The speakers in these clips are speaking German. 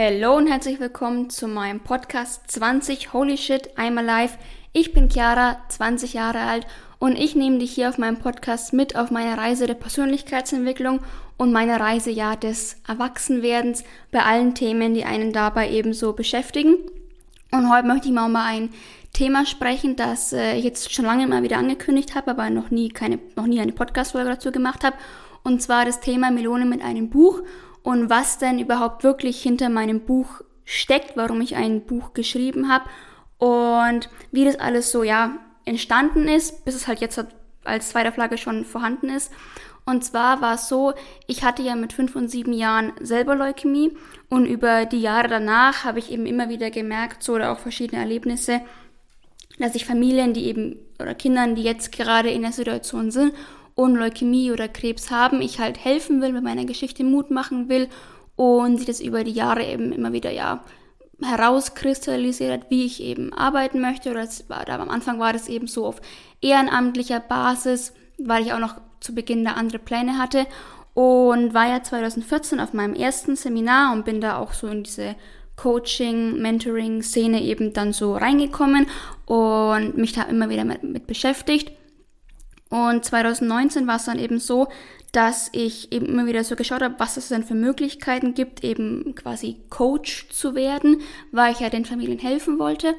Hallo und herzlich willkommen zu meinem Podcast 20 Holy Shit I'm Alive. Ich bin Chiara, 20 Jahre alt und ich nehme dich hier auf meinem Podcast mit auf meine Reise der Persönlichkeitsentwicklung und meine Reise ja des Erwachsenwerdens bei allen Themen, die einen dabei ebenso beschäftigen. Und heute möchte ich mal über ein Thema sprechen, das äh, ich jetzt schon lange mal wieder angekündigt habe, aber noch nie keine, noch nie eine Podcast-Folge dazu gemacht habe. Und zwar das Thema Melone mit einem Buch und was denn überhaupt wirklich hinter meinem Buch steckt, warum ich ein Buch geschrieben habe und wie das alles so ja entstanden ist, bis es halt jetzt als zweiter Flagge schon vorhanden ist. Und zwar war es so, ich hatte ja mit fünf und sieben Jahren selber Leukämie und über die Jahre danach habe ich eben immer wieder gemerkt, so oder auch verschiedene Erlebnisse, dass ich Familien, die eben oder Kindern, die jetzt gerade in der Situation sind und Leukämie oder Krebs haben, ich halt helfen will, mit meiner Geschichte Mut machen will und sich das über die Jahre eben immer wieder ja herauskristallisiert, wie ich eben arbeiten möchte. Oder war, da am Anfang war das eben so auf ehrenamtlicher Basis, weil ich auch noch zu Beginn da andere Pläne hatte. Und war ja 2014 auf meinem ersten Seminar und bin da auch so in diese Coaching, Mentoring-Szene eben dann so reingekommen und mich da immer wieder mit, mit beschäftigt. Und 2019 war es dann eben so, dass ich eben immer wieder so geschaut habe, was es denn für Möglichkeiten gibt, eben quasi Coach zu werden, weil ich ja den Familien helfen wollte.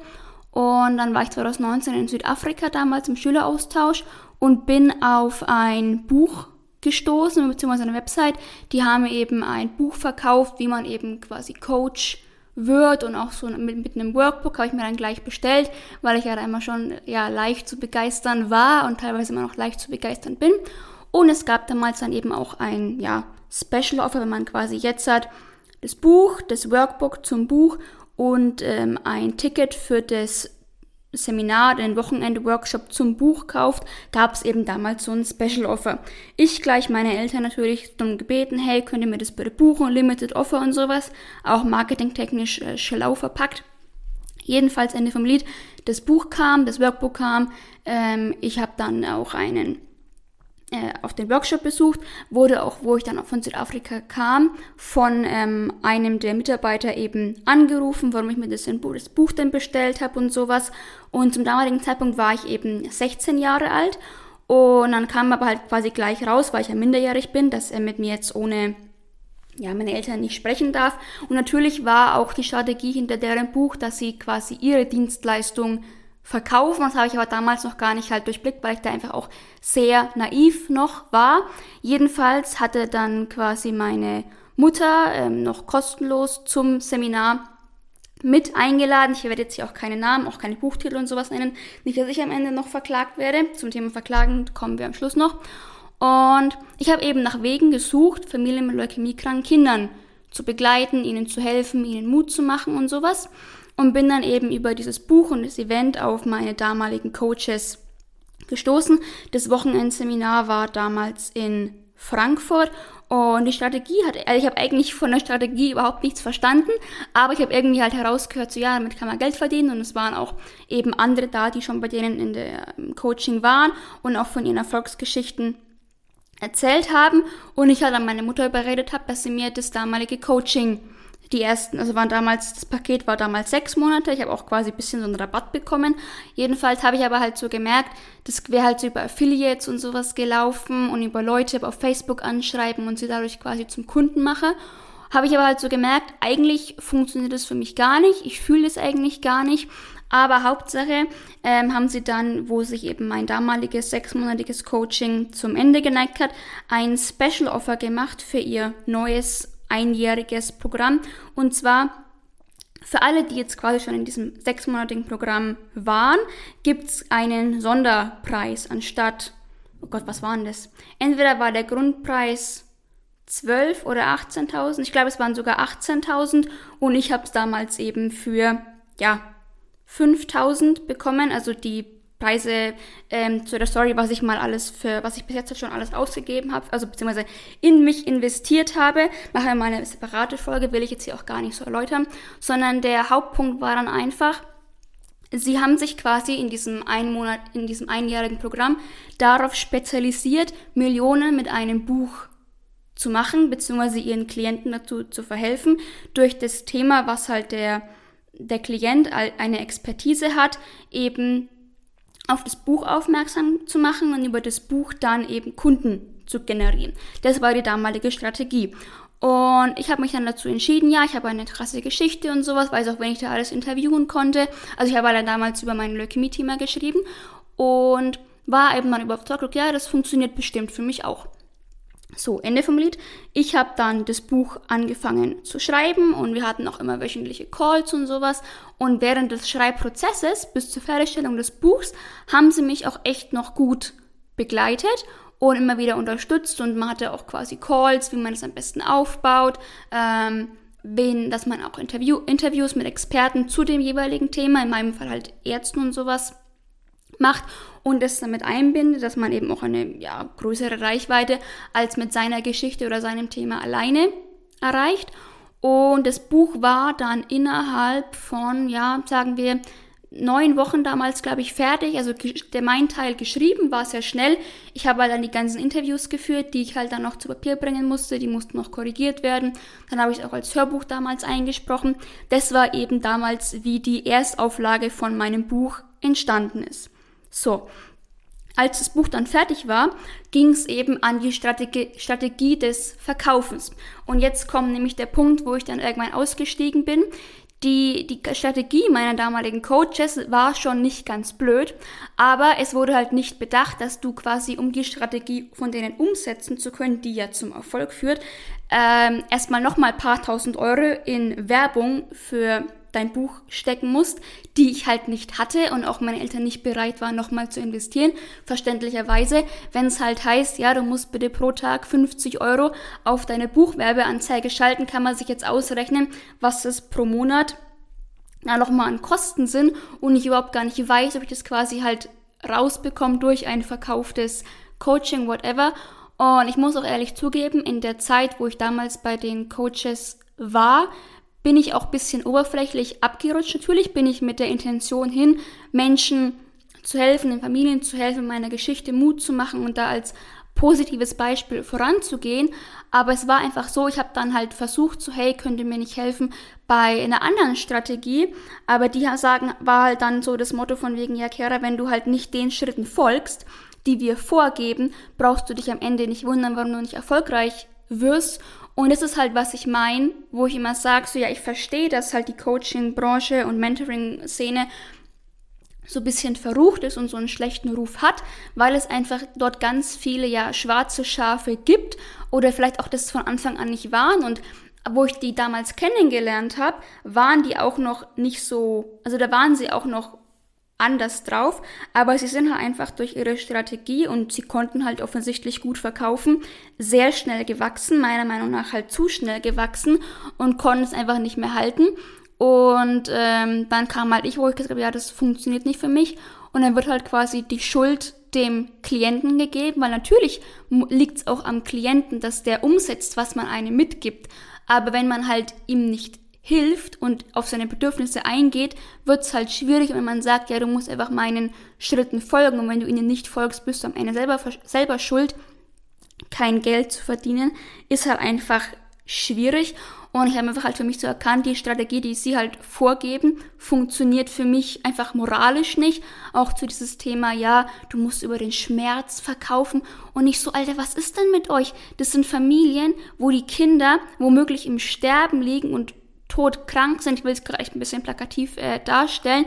Und dann war ich 2019 in Südafrika damals im Schüleraustausch und bin auf ein Buch gestoßen, beziehungsweise eine Website, die haben eben ein Buch verkauft, wie man eben quasi Coach wird und auch so mit, mit einem Workbook habe ich mir dann gleich bestellt, weil ich ja da immer schon ja leicht zu begeistern war und teilweise immer noch leicht zu begeistern bin. Und es gab damals dann eben auch ein ja, Special Offer, wenn man quasi jetzt hat das Buch, das Workbook zum Buch und ähm, ein Ticket für das Seminar, den Wochenende-Workshop zum Buch kauft, gab es eben damals so ein Special Offer. Ich gleich meine Eltern natürlich darum gebeten, hey, könnt ihr mir das bitte buchen, Limited Offer und sowas, auch marketingtechnisch äh, schlau verpackt. Jedenfalls Ende vom Lied, das Buch kam, das Workbook kam, ähm, ich habe dann auch einen äh, auf den Workshop besucht, wurde auch, wo ich dann auch von Südafrika kam, von ähm, einem der Mitarbeiter eben angerufen, warum ich mir das, das Buch denn bestellt habe und sowas. Und zum damaligen Zeitpunkt war ich eben 16 Jahre alt. Und dann kam aber halt quasi gleich raus, weil ich ja minderjährig bin, dass er mit mir jetzt ohne ja, meine Eltern nicht sprechen darf. Und natürlich war auch die Strategie hinter deren Buch, dass sie quasi ihre Dienstleistung verkaufen. Das habe ich aber damals noch gar nicht halt durchblickt, weil ich da einfach auch sehr naiv noch war. Jedenfalls hatte dann quasi meine Mutter ähm, noch kostenlos zum Seminar mit eingeladen. Ich werde jetzt hier auch keine Namen, auch keine Buchtitel und sowas nennen. Nicht, dass ich am Ende noch verklagt werde. Zum Thema Verklagen kommen wir am Schluss noch. Und ich habe eben nach Wegen gesucht, Familien mit leukämiekranken Kindern zu begleiten, ihnen zu helfen, ihnen Mut zu machen und sowas und bin dann eben über dieses Buch und das Event auf meine damaligen Coaches gestoßen. Das Wochenendseminar war damals in Frankfurt und die Strategie hat, also ich habe eigentlich von der Strategie überhaupt nichts verstanden, aber ich habe irgendwie halt herausgehört, so ja, damit kann man Geld verdienen und es waren auch eben andere da, die schon bei denen in der Coaching waren und auch von ihren Erfolgsgeschichten erzählt haben und ich halt an meine Mutter überredet habe, dass sie mir das damalige Coaching die ersten, also waren damals, das Paket war damals sechs Monate. Ich habe auch quasi ein bisschen so einen Rabatt bekommen. Jedenfalls habe ich aber halt so gemerkt, das wäre halt so über Affiliates und sowas gelaufen und über Leute auf Facebook anschreiben und sie dadurch quasi zum Kunden mache. Habe ich aber halt so gemerkt, eigentlich funktioniert das für mich gar nicht. Ich fühle es eigentlich gar nicht. Aber Hauptsache ähm, haben sie dann, wo sich eben mein damaliges sechsmonatiges Coaching zum Ende geneigt hat, ein Special Offer gemacht für ihr neues einjähriges Programm. Und zwar für alle, die jetzt quasi schon in diesem sechsmonatigen Programm waren, gibt's einen Sonderpreis anstatt, oh Gott, was war denn das? Entweder war der Grundpreis 12 oder 18.000, ich glaube es waren sogar 18.000 und ich habe es damals eben für, ja, 5.000 bekommen, also die Preise ähm, zu der Story, was ich mal alles für, was ich bis jetzt schon alles ausgegeben habe, also beziehungsweise in mich investiert habe. Mache wir mal eine separate Folge, will ich jetzt hier auch gar nicht so erläutern, sondern der Hauptpunkt war dann einfach, sie haben sich quasi in diesem einen Monat, in diesem einjährigen Programm darauf spezialisiert, Millionen mit einem Buch zu machen, beziehungsweise ihren Klienten dazu zu verhelfen, durch das Thema, was halt der, der Klient eine Expertise hat, eben auf das Buch aufmerksam zu machen und über das Buch dann eben Kunden zu generieren. Das war die damalige Strategie. Und ich habe mich dann dazu entschieden, ja, ich habe eine krasse Geschichte und sowas, weiß auch, wenn ich da alles interviewen konnte. Also ich habe dann damals über mein Leukämie-Thema geschrieben und war eben dann überzeugt, ja, das funktioniert bestimmt für mich auch. So, Ende vom Lied. Ich habe dann das Buch angefangen zu schreiben und wir hatten auch immer wöchentliche Calls und sowas. Und während des Schreibprozesses bis zur Fertigstellung des Buchs haben sie mich auch echt noch gut begleitet und immer wieder unterstützt und man hatte auch quasi Calls, wie man es am besten aufbaut, ähm, wen, dass man auch Interview, Interviews mit Experten zu dem jeweiligen Thema, in meinem Fall halt Ärzten und sowas macht und es damit einbindet, dass man eben auch eine ja, größere Reichweite als mit seiner Geschichte oder seinem Thema alleine erreicht. Und das Buch war dann innerhalb von, ja, sagen wir, neun Wochen damals, glaube ich, fertig. Also der mein Teil geschrieben war sehr schnell. Ich habe halt dann die ganzen Interviews geführt, die ich halt dann noch zu Papier bringen musste. Die mussten noch korrigiert werden. Dann habe ich es auch als Hörbuch damals eingesprochen. Das war eben damals, wie die Erstauflage von meinem Buch entstanden ist. So. Als das Buch dann fertig war, ging es eben an die Strategie, Strategie des Verkaufens. Und jetzt kommt nämlich der Punkt, wo ich dann irgendwann ausgestiegen bin. Die, die Strategie meiner damaligen Coaches war schon nicht ganz blöd, aber es wurde halt nicht bedacht, dass du quasi, um die Strategie von denen umsetzen zu können, die ja zum Erfolg führt, ähm, erstmal nochmal paar tausend Euro in Werbung für dein Buch stecken musst, die ich halt nicht hatte und auch meine Eltern nicht bereit waren, nochmal zu investieren. Verständlicherweise, wenn es halt heißt, ja, du musst bitte pro Tag 50 Euro auf deine Buchwerbeanzeige schalten, kann man sich jetzt ausrechnen, was das pro Monat ja, nochmal an Kosten sind und ich überhaupt gar nicht weiß, ob ich das quasi halt rausbekomme durch ein verkauftes Coaching, whatever. Und ich muss auch ehrlich zugeben, in der Zeit, wo ich damals bei den Coaches war, bin ich auch bisschen oberflächlich abgerutscht. Natürlich bin ich mit der Intention hin, Menschen zu helfen, den Familien zu helfen, meiner Geschichte Mut zu machen und da als positives Beispiel voranzugehen. Aber es war einfach so, ich habe dann halt versucht, so hey, könnt ihr mir nicht helfen bei einer anderen Strategie. Aber die sagen, war halt dann so das Motto von wegen, ja, Kera, wenn du halt nicht den Schritten folgst, die wir vorgeben, brauchst du dich am Ende nicht wundern, warum du nicht erfolgreich wirst. Und das ist halt, was ich meine, wo ich immer sage, so ja, ich verstehe, dass halt die Coaching-Branche und Mentoring-Szene so ein bisschen verrucht ist und so einen schlechten Ruf hat, weil es einfach dort ganz viele ja schwarze Schafe gibt oder vielleicht auch das von Anfang an nicht waren. Und wo ich die damals kennengelernt habe, waren die auch noch nicht so, also da waren sie auch noch anders drauf, aber sie sind halt einfach durch ihre Strategie und sie konnten halt offensichtlich gut verkaufen, sehr schnell gewachsen, meiner Meinung nach halt zu schnell gewachsen und konnten es einfach nicht mehr halten. Und ähm, dann kam halt ich, wo ich gesagt habe, ja, das funktioniert nicht für mich. Und dann wird halt quasi die Schuld dem Klienten gegeben, weil natürlich liegt es auch am Klienten, dass der umsetzt, was man einem mitgibt. Aber wenn man halt ihm nicht hilft und auf seine Bedürfnisse eingeht, wird es halt schwierig, wenn man sagt, ja, du musst einfach meinen Schritten folgen und wenn du ihnen nicht folgst, bist du am Ende selber, selber schuld. Kein Geld zu verdienen, ist halt einfach schwierig und ich habe einfach halt für mich so erkannt, die Strategie, die sie halt vorgeben, funktioniert für mich einfach moralisch nicht. Auch zu dieses Thema, ja, du musst über den Schmerz verkaufen und nicht so, Alter, was ist denn mit euch? Das sind Familien, wo die Kinder womöglich im Sterben liegen und todkrank sind, ich will es gerade ein bisschen plakativ äh, darstellen.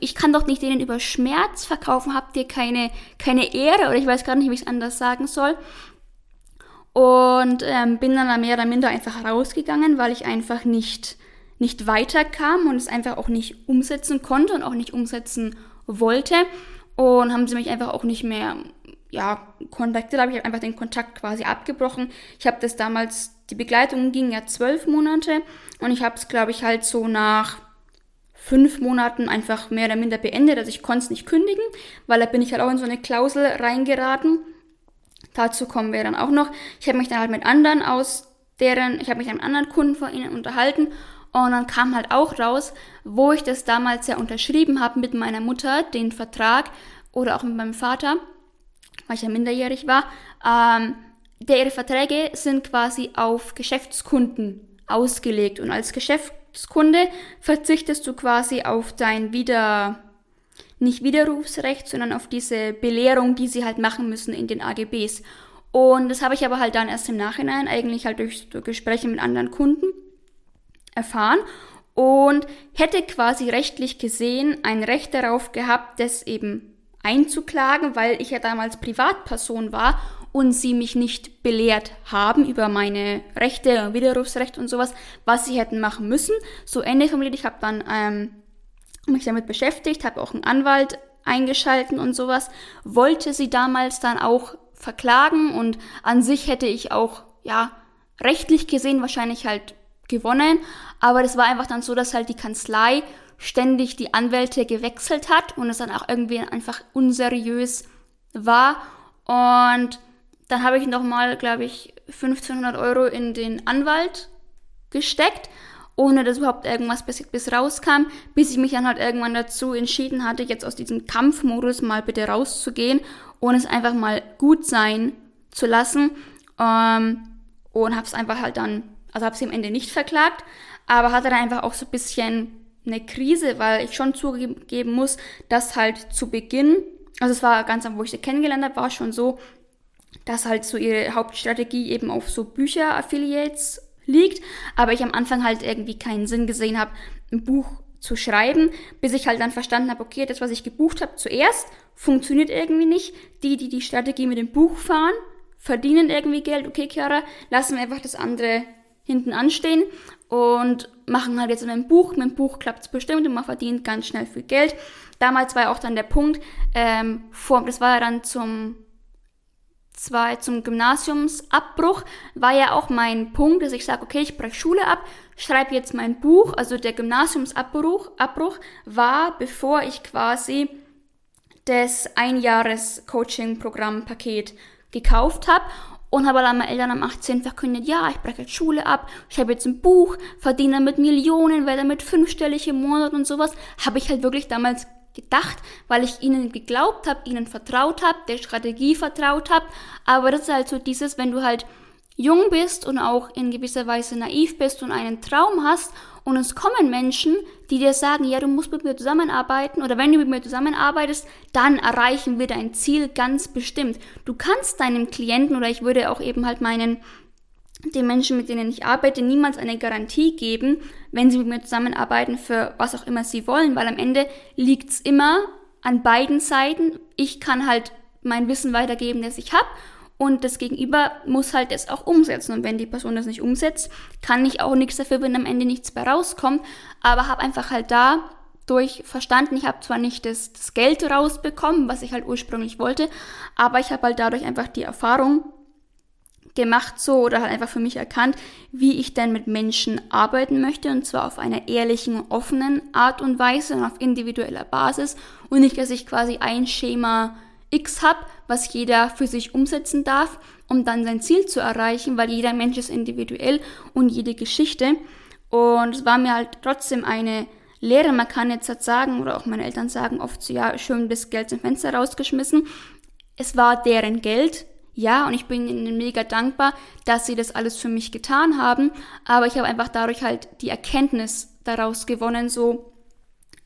Ich kann doch nicht denen über Schmerz verkaufen, habt ihr keine, keine Ehre oder ich weiß gar nicht, wie ich es anders sagen soll. Und ähm, bin dann mehr oder minder einfach rausgegangen, weil ich einfach nicht, nicht weiterkam und es einfach auch nicht umsetzen konnte und auch nicht umsetzen wollte. Und haben sie mich einfach auch nicht mehr ja, kontaktiert, habe ich einfach den Kontakt quasi abgebrochen. Ich habe das damals, die Begleitung ging ja zwölf Monate und ich habe es, glaube ich, halt so nach fünf Monaten einfach mehr oder minder beendet. Also ich konnte es nicht kündigen, weil da bin ich halt auch in so eine Klausel reingeraten. Dazu kommen wir dann auch noch. Ich habe mich dann halt mit anderen aus deren, ich habe mich mit anderen Kunden von ihnen unterhalten und dann kam halt auch raus, wo ich das damals ja unterschrieben habe mit meiner Mutter, den Vertrag oder auch mit meinem Vater, weil ich ja minderjährig war, ähm, der, ihre Verträge sind quasi auf Geschäftskunden ausgelegt und als Geschäftskunde verzichtest du quasi auf dein wieder nicht Widerrufsrecht, sondern auf diese Belehrung, die sie halt machen müssen in den AGBs. Und das habe ich aber halt dann erst im Nachhinein eigentlich halt durch, durch Gespräche mit anderen Kunden erfahren und hätte quasi rechtlich gesehen ein Recht darauf gehabt, das eben einzuklagen, weil ich ja damals Privatperson war und sie mich nicht belehrt haben über meine Rechte, Widerrufsrecht und sowas, was sie hätten machen müssen. So Ende vom Lied, ich habe dann ähm, mich damit beschäftigt, habe auch einen Anwalt eingeschalten und sowas, wollte sie damals dann auch verklagen und an sich hätte ich auch, ja, rechtlich gesehen wahrscheinlich halt gewonnen, aber das war einfach dann so, dass halt die Kanzlei ständig die Anwälte gewechselt hat und es dann auch irgendwie einfach unseriös war und dann habe ich nochmal, glaube ich, 1500 Euro in den Anwalt gesteckt ohne dass überhaupt irgendwas bis, bis rauskam, bis ich mich dann halt irgendwann dazu entschieden hatte, jetzt aus diesem Kampfmodus mal bitte rauszugehen und es einfach mal gut sein zu lassen. Ähm, und habe es einfach halt dann, also habe sie am Ende nicht verklagt, aber hatte dann einfach auch so ein bisschen eine Krise, weil ich schon zugeben muss, dass halt zu Beginn, also es war ganz am, wo ich sie kennengelernt habe, war schon so, dass halt so ihre Hauptstrategie eben auf so Bücher-Affiliates liegt, aber ich am Anfang halt irgendwie keinen Sinn gesehen habe, ein Buch zu schreiben, bis ich halt dann verstanden habe, okay, das, was ich gebucht habe zuerst, funktioniert irgendwie nicht. Die, die die Strategie mit dem Buch fahren, verdienen irgendwie Geld. Okay, Chiara, lassen wir einfach das andere hinten anstehen und machen halt jetzt dem Buch. Mit dem Buch klappt es bestimmt und man verdient ganz schnell viel Geld. Damals war ja auch dann der Punkt, ähm, vor, das war ja dann zum zwei zum Gymnasiumsabbruch war ja auch mein Punkt, dass ich sage, okay, ich breche Schule ab, schreibe jetzt mein Buch. Also der Gymnasiumsabbruch Abbruch war, bevor ich quasi das Einjahres-Coaching-Programm-Paket gekauft habe und habe dann meinen Eltern am 18. verkündet, ja, ich breche Schule ab, ich habe jetzt ein Buch, verdiene damit Millionen, werde damit fünfstellig im Monat und sowas, habe ich halt wirklich damals gedacht, weil ich ihnen geglaubt habe, ihnen vertraut habe, der Strategie vertraut habe. Aber das ist halt so dieses, wenn du halt jung bist und auch in gewisser Weise naiv bist und einen Traum hast und es kommen Menschen, die dir sagen, ja, du musst mit mir zusammenarbeiten oder wenn du mit mir zusammenarbeitest, dann erreichen wir dein Ziel ganz bestimmt. Du kannst deinem Klienten oder ich würde auch eben halt meinen den Menschen, mit denen ich arbeite, niemals eine Garantie geben, wenn sie mit mir zusammenarbeiten für was auch immer sie wollen, weil am Ende liegt's immer an beiden Seiten. Ich kann halt mein Wissen weitergeben, das ich habe und das Gegenüber muss halt das auch umsetzen. Und wenn die Person das nicht umsetzt, kann ich auch nichts dafür, wenn am Ende nichts mehr rauskommt, aber habe einfach halt da durch verstanden, ich habe zwar nicht das, das Geld rausbekommen, was ich halt ursprünglich wollte, aber ich habe halt dadurch einfach die Erfahrung gemacht so oder halt einfach für mich erkannt, wie ich denn mit Menschen arbeiten möchte und zwar auf einer ehrlichen, offenen Art und Weise und auf individueller Basis und nicht, dass ich quasi ein Schema X habe, was jeder für sich umsetzen darf, um dann sein Ziel zu erreichen, weil jeder Mensch ist individuell und jede Geschichte. Und es war mir halt trotzdem eine Lehre, man kann jetzt halt sagen, oder auch meine Eltern sagen oft so, ja, schön das Geld zum Fenster rausgeschmissen. Es war deren Geld, ja, und ich bin ihnen mega dankbar, dass sie das alles für mich getan haben. Aber ich habe einfach dadurch halt die Erkenntnis daraus gewonnen, so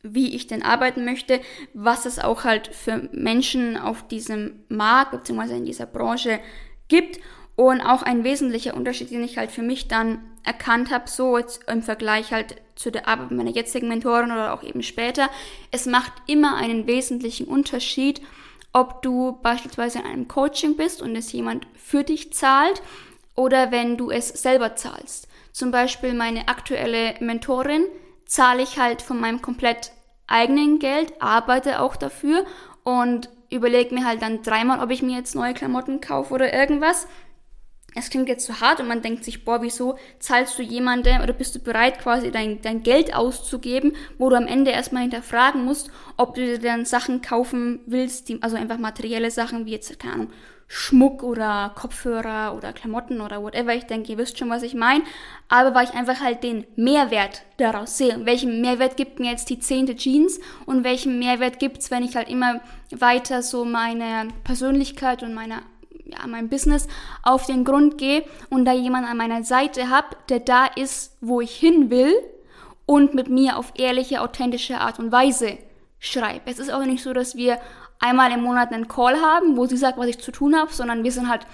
wie ich denn arbeiten möchte, was es auch halt für Menschen auf diesem Markt bzw. in dieser Branche gibt. Und auch ein wesentlicher Unterschied, den ich halt für mich dann erkannt habe, so jetzt im Vergleich halt zu der Arbeit meiner jetzigen Mentorin oder auch eben später, es macht immer einen wesentlichen Unterschied, ob du beispielsweise in einem Coaching bist und es jemand für dich zahlt oder wenn du es selber zahlst. Zum Beispiel meine aktuelle Mentorin zahle ich halt von meinem komplett eigenen Geld, arbeite auch dafür und überlege mir halt dann dreimal, ob ich mir jetzt neue Klamotten kaufe oder irgendwas es klingt jetzt zu hart und man denkt sich, boah, wieso zahlst du jemandem oder bist du bereit, quasi dein, dein Geld auszugeben, wo du am Ende erstmal hinterfragen musst, ob du dir dann Sachen kaufen willst, die, also einfach materielle Sachen wie jetzt, keine Ahnung, Schmuck oder Kopfhörer oder Klamotten oder whatever. Ich denke, ihr wisst schon, was ich meine. Aber weil ich einfach halt den Mehrwert daraus sehe. Welchen Mehrwert gibt mir jetzt die zehnte Jeans und welchen Mehrwert gibt's, wenn ich halt immer weiter so meine Persönlichkeit und meine ja, meinem Business auf den Grund gehe und da jemand an meiner Seite habe, der da ist, wo ich hin will und mit mir auf ehrliche, authentische Art und Weise schreibt. Es ist auch nicht so, dass wir einmal im Monat einen Call haben, wo sie sagt, was ich zu tun habe, sondern wir sind halt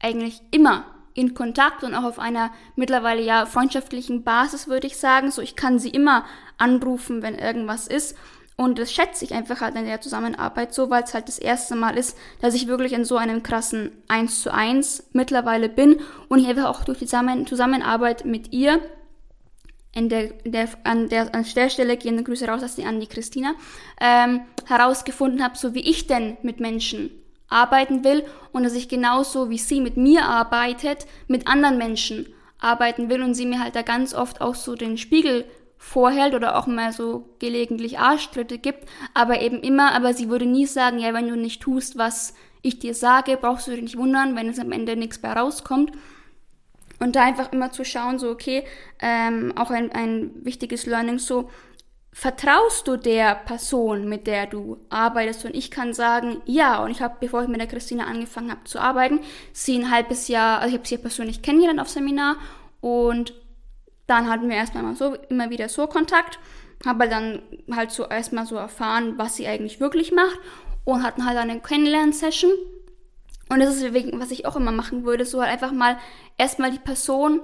eigentlich immer in Kontakt und auch auf einer mittlerweile ja freundschaftlichen Basis, würde ich sagen. So, ich kann sie immer anrufen, wenn irgendwas ist. Und das schätze ich einfach halt in der Zusammenarbeit so, weil es halt das erste Mal ist, dass ich wirklich in so einem krassen 1 zu 1 mittlerweile bin und ich einfach auch durch die Zusammenarbeit mit ihr in der, der, an, der, an der Stelle gehende Grüße raus an die Christina, ähm, herausgefunden habe, so wie ich denn mit Menschen arbeiten will und dass ich genauso wie sie mit mir arbeitet, mit anderen Menschen arbeiten will und sie mir halt da ganz oft auch so den Spiegel vorhält oder auch mal so gelegentlich Arschtritte gibt, aber eben immer, aber sie würde nie sagen, ja, wenn du nicht tust, was ich dir sage, brauchst du dich nicht wundern, wenn es am Ende nichts mehr rauskommt. Und da einfach immer zu schauen, so, okay, ähm, auch ein, ein wichtiges Learning, so, vertraust du der Person, mit der du arbeitest? Und ich kann sagen, ja. Und ich habe, bevor ich mit der Christina angefangen habe zu arbeiten, sie ein halbes Jahr, also ich habe sie persönlich kennengelernt auf Seminar und dann hatten wir erstmal mal so, immer wieder so Kontakt, habe dann halt so erstmal so erfahren, was sie eigentlich wirklich macht und hatten halt eine Kennenlern-Session. Und das ist wegen, was ich auch immer machen würde, so halt einfach mal erstmal die Person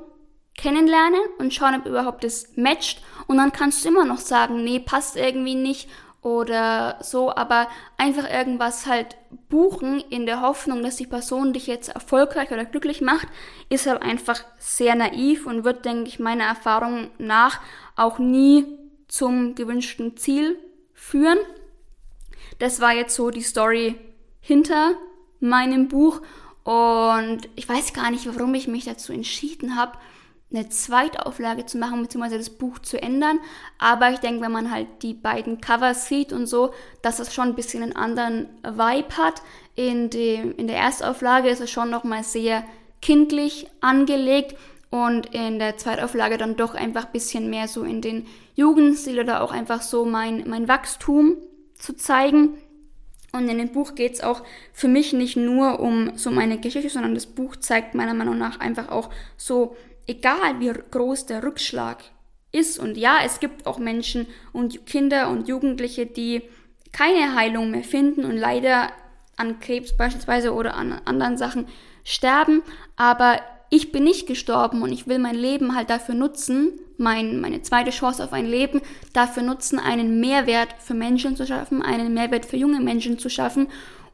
kennenlernen und schauen, ob überhaupt das matcht. Und dann kannst du immer noch sagen, nee, passt irgendwie nicht oder so, aber einfach irgendwas halt buchen in der Hoffnung, dass die Person dich jetzt erfolgreich oder glücklich macht, ist halt einfach sehr naiv und wird, denke ich, meiner Erfahrung nach auch nie zum gewünschten Ziel führen. Das war jetzt so die Story hinter meinem Buch und ich weiß gar nicht, warum ich mich dazu entschieden habe, eine Zweitauflage zu machen, beziehungsweise das Buch zu ändern. Aber ich denke, wenn man halt die beiden Covers sieht und so, dass es schon ein bisschen einen anderen Vibe hat. In, dem, in der Erstauflage ist es schon nochmal sehr kindlich angelegt und in der Zweitauflage dann doch einfach ein bisschen mehr so in den Jugendstil oder auch einfach so mein, mein Wachstum zu zeigen. Und in dem Buch geht es auch für mich nicht nur um so meine Geschichte, sondern das Buch zeigt meiner Meinung nach einfach auch so egal wie groß der Rückschlag ist, und ja, es gibt auch Menschen und Kinder und Jugendliche, die keine Heilung mehr finden und leider an Krebs beispielsweise oder an anderen Sachen sterben, aber ich bin nicht gestorben und ich will mein Leben halt dafür nutzen, mein, meine zweite Chance auf ein Leben, dafür nutzen, einen Mehrwert für Menschen zu schaffen, einen Mehrwert für junge Menschen zu schaffen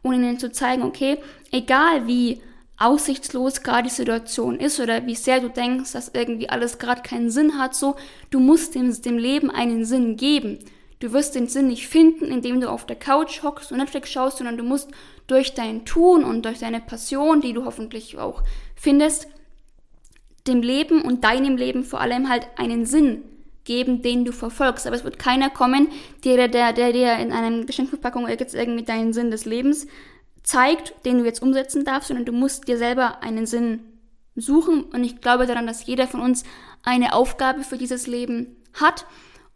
und ihnen zu zeigen, okay, egal wie aussichtslos gerade die Situation ist oder wie sehr du denkst, dass irgendwie alles gerade keinen Sinn hat, so, du musst dem, dem Leben einen Sinn geben. Du wirst den Sinn nicht finden, indem du auf der Couch hockst und Netflix schaust, sondern du musst durch dein Tun und durch deine Passion, die du hoffentlich auch findest, dem Leben und deinem Leben vor allem halt einen Sinn geben, den du verfolgst. Aber es wird keiner kommen, der, der, der dir in einem Geschenkverpackung jetzt irgendwie deinen Sinn des Lebens zeigt, den du jetzt umsetzen darfst, sondern du musst dir selber einen Sinn suchen. Und ich glaube daran, dass jeder von uns eine Aufgabe für dieses Leben hat.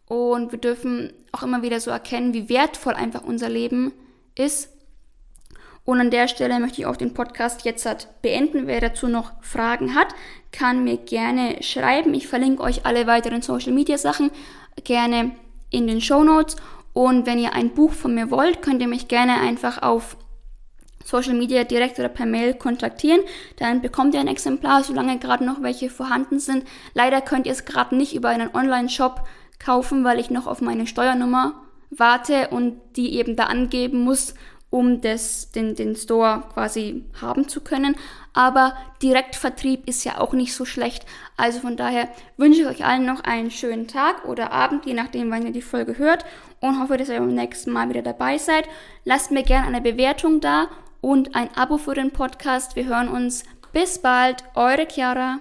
Und wir dürfen auch immer wieder so erkennen, wie wertvoll einfach unser Leben ist. Und an der Stelle möchte ich auch den Podcast jetzt beenden. Wer dazu noch Fragen hat, kann mir gerne schreiben. Ich verlinke euch alle weiteren Social Media Sachen gerne in den Show Notes. Und wenn ihr ein Buch von mir wollt, könnt ihr mich gerne einfach auf Social Media direkt oder per Mail kontaktieren. Dann bekommt ihr ein Exemplar, solange gerade noch welche vorhanden sind. Leider könnt ihr es gerade nicht über einen Online-Shop kaufen, weil ich noch auf meine Steuernummer warte und die eben da angeben muss, um das, den, den Store quasi haben zu können. Aber Direktvertrieb ist ja auch nicht so schlecht. Also von daher wünsche ich euch allen noch einen schönen Tag oder Abend, je nachdem, wann ihr die Folge hört. Und hoffe, dass ihr beim nächsten Mal wieder dabei seid. Lasst mir gerne eine Bewertung da und ein Abo für den Podcast. Wir hören uns. Bis bald, eure Chiara.